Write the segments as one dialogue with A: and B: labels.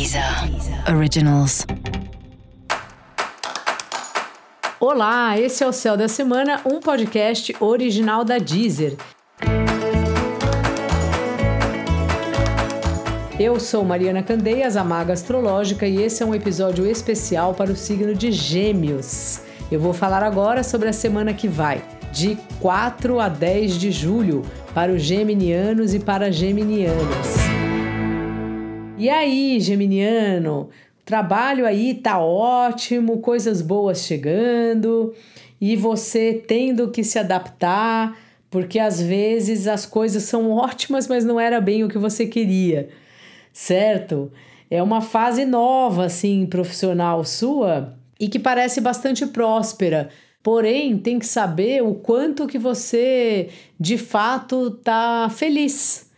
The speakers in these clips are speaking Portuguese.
A: Deezer Originals.
B: Olá, esse é o Céu da Semana, um podcast original da Deezer. Eu sou Mariana Candeias, a Maga Astrológica, e esse é um episódio especial para o signo de Gêmeos. Eu vou falar agora sobre a semana que vai, de 4 a 10 de julho, para os geminianos e para geminianas. E aí, Geminiano, trabalho aí tá ótimo, coisas boas chegando e você tendo que se adaptar, porque às vezes as coisas são ótimas, mas não era bem o que você queria, certo? É uma fase nova, assim, profissional sua e que parece bastante próspera. Porém, tem que saber o quanto que você de fato tá feliz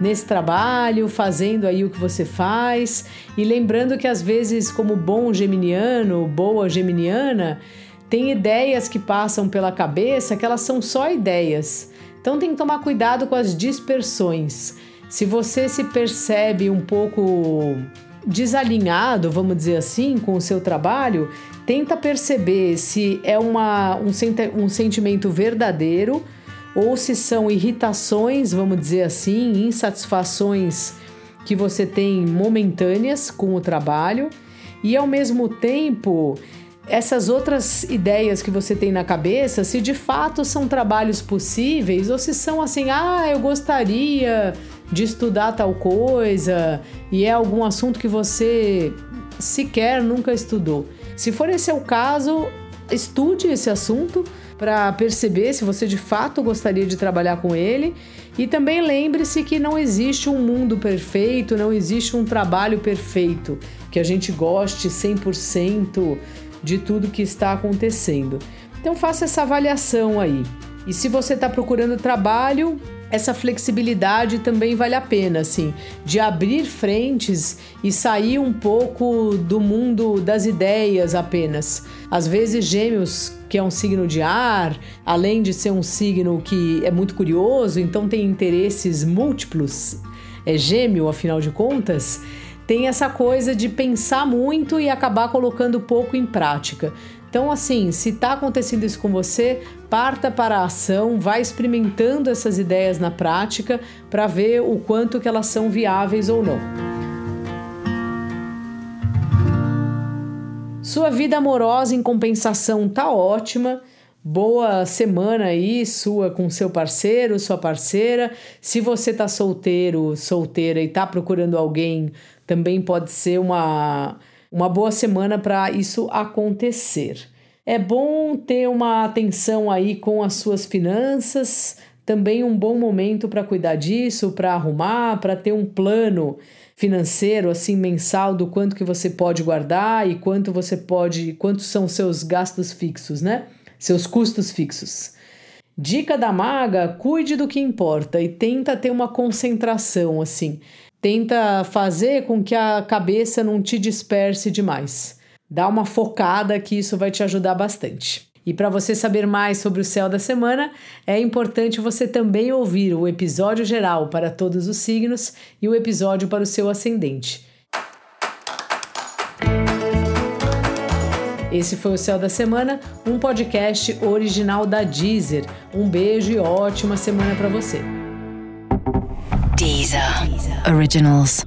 B: nesse trabalho, fazendo aí o que você faz. E lembrando que às vezes, como bom geminiano, boa geminiana, tem ideias que passam pela cabeça que elas são só ideias. Então tem que tomar cuidado com as dispersões. Se você se percebe um pouco desalinhado, vamos dizer assim, com o seu trabalho, tenta perceber se é uma, um, um sentimento verdadeiro ou se são irritações, vamos dizer assim, insatisfações que você tem momentâneas com o trabalho e ao mesmo tempo essas outras ideias que você tem na cabeça, se de fato são trabalhos possíveis ou se são assim, ah, eu gostaria de estudar tal coisa e é algum assunto que você sequer nunca estudou. Se for esse é o caso, estude esse assunto para perceber se você de fato gostaria de trabalhar com ele. E também lembre-se que não existe um mundo perfeito, não existe um trabalho perfeito, que a gente goste 100% de tudo que está acontecendo. Então faça essa avaliação aí. E se você está procurando trabalho, essa flexibilidade também vale a pena, assim, de abrir frentes e sair um pouco do mundo das ideias apenas. Às vezes, Gêmeos, que é um signo de ar, além de ser um signo que é muito curioso, então tem interesses múltiplos, é Gêmeo, afinal de contas tem essa coisa de pensar muito e acabar colocando pouco em prática. Então, assim, se está acontecendo isso com você, parta para a ação, vai experimentando essas ideias na prática para ver o quanto que elas são viáveis ou não. Sua vida amorosa em compensação tá ótima. Boa semana aí sua com seu parceiro, sua parceira. Se você tá solteiro, solteira e tá procurando alguém, também pode ser uma uma boa semana para isso acontecer. É bom ter uma atenção aí com as suas finanças, também um bom momento para cuidar disso, para arrumar, para ter um plano financeiro assim mensal do quanto que você pode guardar e quanto você pode, quantos são seus gastos fixos, né? Seus custos fixos. Dica da maga: cuide do que importa e tenta ter uma concentração assim. Tenta fazer com que a cabeça não te disperse demais. Dá uma focada que isso vai te ajudar bastante. E para você saber mais sobre o céu da semana, é importante você também ouvir o episódio geral para todos os signos e o episódio para o seu ascendente. Esse foi o Céu da Semana, um podcast original da Deezer. Um beijo e ótima semana para você.
A: Deezer. Originals.